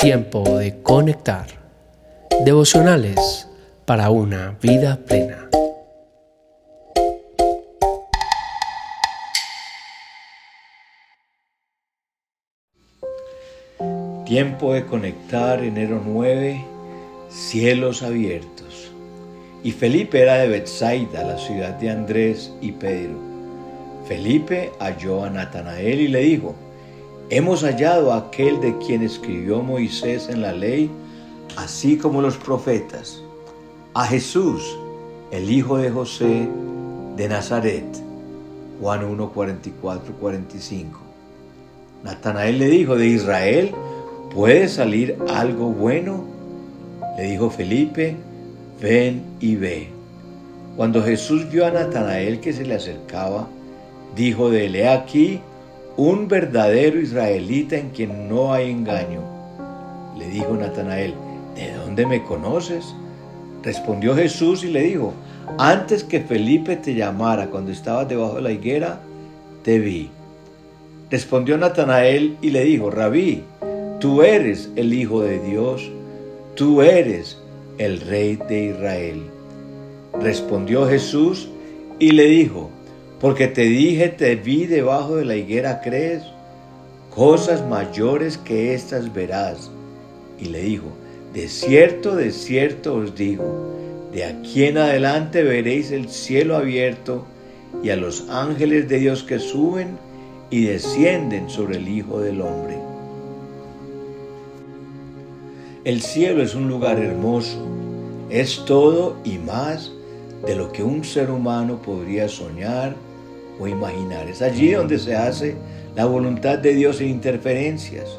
Tiempo de conectar. Devocionales para una vida plena. Tiempo de conectar, enero 9, cielos abiertos. Y Felipe era de Bethsaida, la ciudad de Andrés y Pedro. Felipe halló a Natanael y le dijo, Hemos hallado a aquel de quien escribió Moisés en la ley, así como los profetas, a Jesús, el hijo de José de Nazaret. Juan 1, 44, 45. Natanael le dijo, ¿de Israel puede salir algo bueno? Le dijo Felipe, ven y ve. Cuando Jesús vio a Natanael que se le acercaba, dijo de aquí, un verdadero israelita en quien no hay engaño. Le dijo Natanael, ¿de dónde me conoces? Respondió Jesús y le dijo, antes que Felipe te llamara cuando estabas debajo de la higuera, te vi. Respondió Natanael y le dijo, Rabí, tú eres el Hijo de Dios, tú eres el Rey de Israel. Respondió Jesús y le dijo, porque te dije, te vi debajo de la higuera, ¿crees? Cosas mayores que estas verás. Y le dijo, de cierto, de cierto os digo, de aquí en adelante veréis el cielo abierto y a los ángeles de Dios que suben y descienden sobre el Hijo del Hombre. El cielo es un lugar hermoso, es todo y más de lo que un ser humano podría soñar o imaginar. Es allí donde se hace la voluntad de Dios sin interferencias.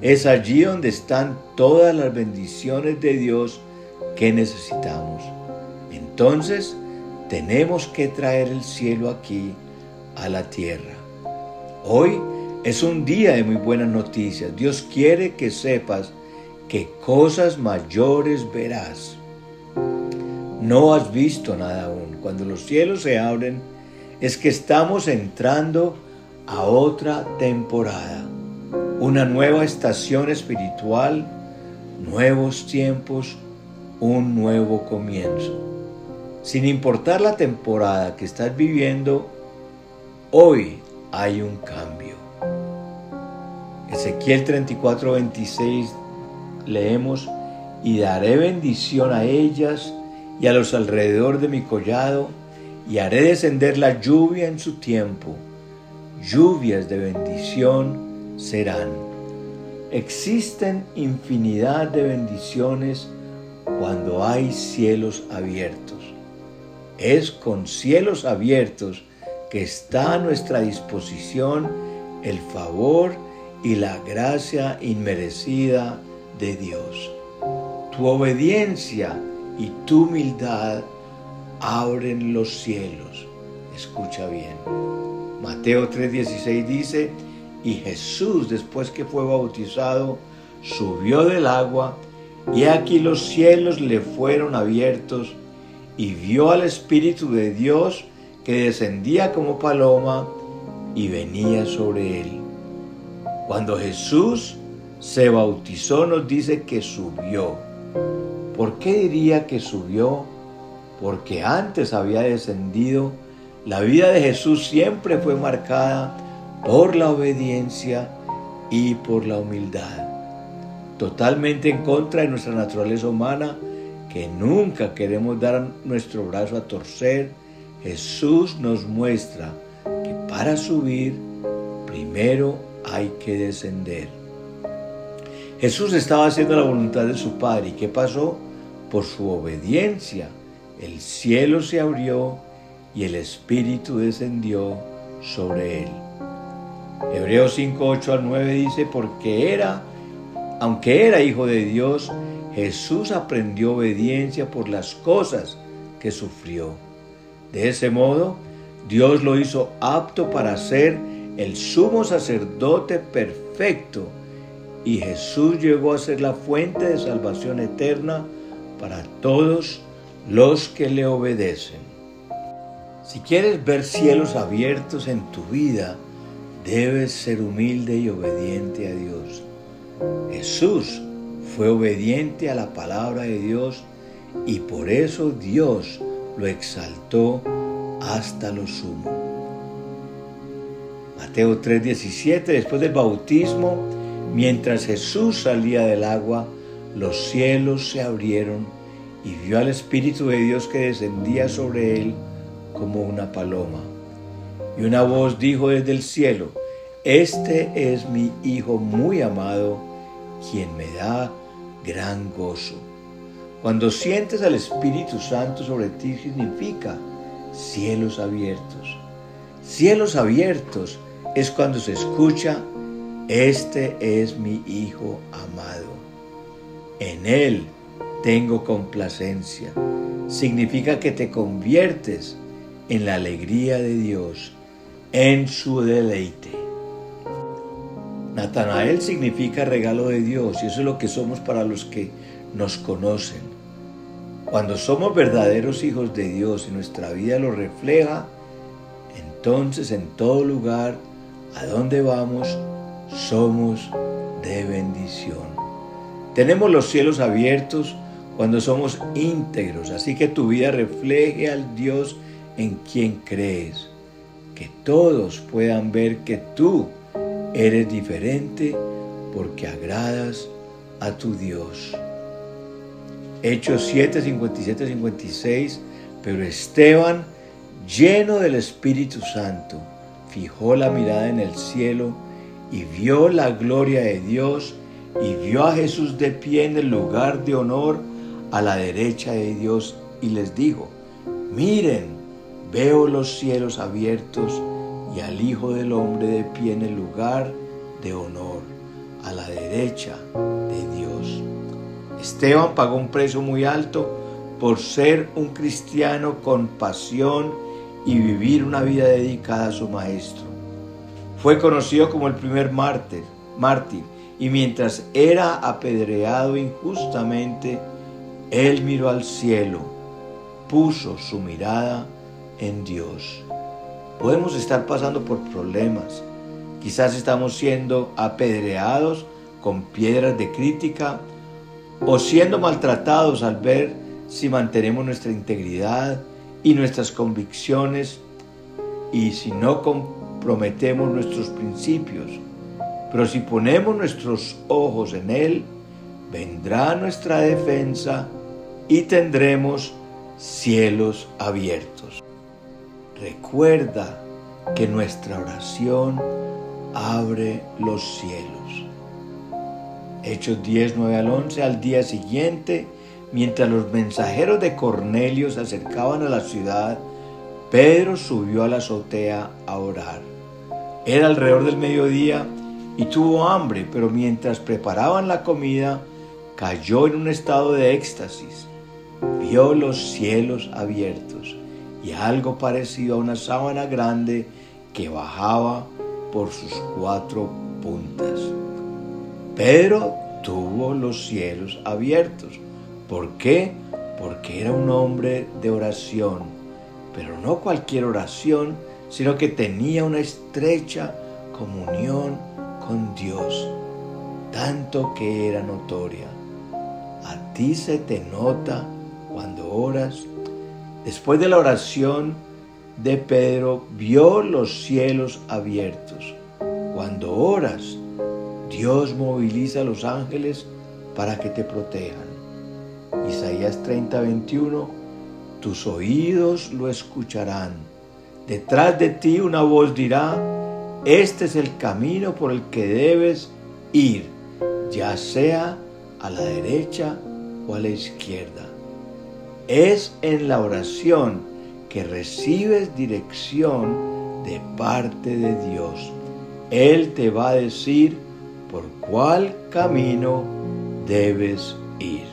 Es allí donde están todas las bendiciones de Dios que necesitamos. Entonces, tenemos que traer el cielo aquí a la tierra. Hoy es un día de muy buenas noticias. Dios quiere que sepas que cosas mayores verás. No has visto nada aún. Cuando los cielos se abren, es que estamos entrando a otra temporada, una nueva estación espiritual, nuevos tiempos, un nuevo comienzo. Sin importar la temporada que estás viviendo, hoy hay un cambio. Ezequiel 34, 26 leemos, y daré bendición a ellas y a los alrededor de mi collado, y haré descender la lluvia en su tiempo. Lluvias de bendición serán. Existen infinidad de bendiciones cuando hay cielos abiertos. Es con cielos abiertos que está a nuestra disposición el favor y la gracia inmerecida de Dios. Tu obediencia y tu humildad abren los cielos. Escucha bien. Mateo 3:16 dice, y Jesús después que fue bautizado, subió del agua, y aquí los cielos le fueron abiertos, y vio al Espíritu de Dios que descendía como paloma y venía sobre él. Cuando Jesús se bautizó nos dice que subió. ¿Por qué diría que subió? Porque antes había descendido, la vida de Jesús siempre fue marcada por la obediencia y por la humildad. Totalmente en contra de nuestra naturaleza humana, que nunca queremos dar nuestro brazo a torcer, Jesús nos muestra que para subir primero hay que descender. Jesús estaba haciendo la voluntad de su Padre y ¿qué pasó? Por su obediencia el cielo se abrió y el Espíritu descendió sobre él. Hebreos 5, 8 al 9 dice, porque era, aunque era hijo de Dios, Jesús aprendió obediencia por las cosas que sufrió. De ese modo, Dios lo hizo apto para ser el sumo sacerdote perfecto y Jesús llegó a ser la fuente de salvación eterna para todos los que le obedecen. Si quieres ver cielos abiertos en tu vida, debes ser humilde y obediente a Dios. Jesús fue obediente a la palabra de Dios y por eso Dios lo exaltó hasta lo sumo. Mateo 3:17, después del bautismo, mientras Jesús salía del agua, los cielos se abrieron y vio al Espíritu de Dios que descendía sobre él como una paloma. Y una voz dijo desde el cielo, Este es mi Hijo muy amado, quien me da gran gozo. Cuando sientes al Espíritu Santo sobre ti significa cielos abiertos. Cielos abiertos es cuando se escucha, este es mi Hijo amado. En Él tengo complacencia. Significa que te conviertes en la alegría de Dios, en su deleite. Natanael significa regalo de Dios y eso es lo que somos para los que nos conocen. Cuando somos verdaderos hijos de Dios y nuestra vida lo refleja, entonces en todo lugar a donde vamos somos de bendición. Tenemos los cielos abiertos cuando somos íntegros, así que tu vida refleje al Dios en quien crees. Que todos puedan ver que tú eres diferente porque agradas a tu Dios. Hechos 7, 57, 56. Pero Esteban, lleno del Espíritu Santo, fijó la mirada en el cielo y vio la gloria de Dios y vio a Jesús de pie en el lugar de honor a la derecha de Dios y les dijo, miren, veo los cielos abiertos y al Hijo del Hombre de pie en el lugar de honor a la derecha de Dios. Esteban pagó un precio muy alto por ser un cristiano con pasión y vivir una vida dedicada a su maestro. Fue conocido como el primer mártir, mártir y mientras era apedreado injustamente, él miró al cielo, puso su mirada en Dios. Podemos estar pasando por problemas, quizás estamos siendo apedreados con piedras de crítica, o siendo maltratados al ver si mantenemos nuestra integridad y nuestras convicciones y si no comprometemos nuestros principios. Pero si ponemos nuestros ojos en Él, vendrá nuestra defensa y tendremos cielos abiertos. Recuerda que nuestra oración abre los cielos. Hechos 10, 9 al 11, al día siguiente, mientras los mensajeros de Cornelio se acercaban a la ciudad, Pedro subió a la azotea a orar. Era alrededor del mediodía y tuvo hambre, pero mientras preparaban la comida, cayó en un estado de éxtasis. Vio los cielos abiertos y algo parecido a una sábana grande que bajaba por sus cuatro puntas. Pedro tuvo los cielos abiertos. ¿Por qué? Porque era un hombre de oración, pero no cualquier oración, sino que tenía una estrecha comunión con Dios, tanto que era notoria. Ti se te nota cuando oras. Después de la oración de Pedro, vio los cielos abiertos. Cuando oras, Dios moviliza a los ángeles para que te protejan. Isaías 30, 21, tus oídos lo escucharán. Detrás de ti una voz dirá, este es el camino por el que debes ir, ya sea a la derecha o a la izquierda. Es en la oración que recibes dirección de parte de Dios. Él te va a decir por cuál camino debes ir.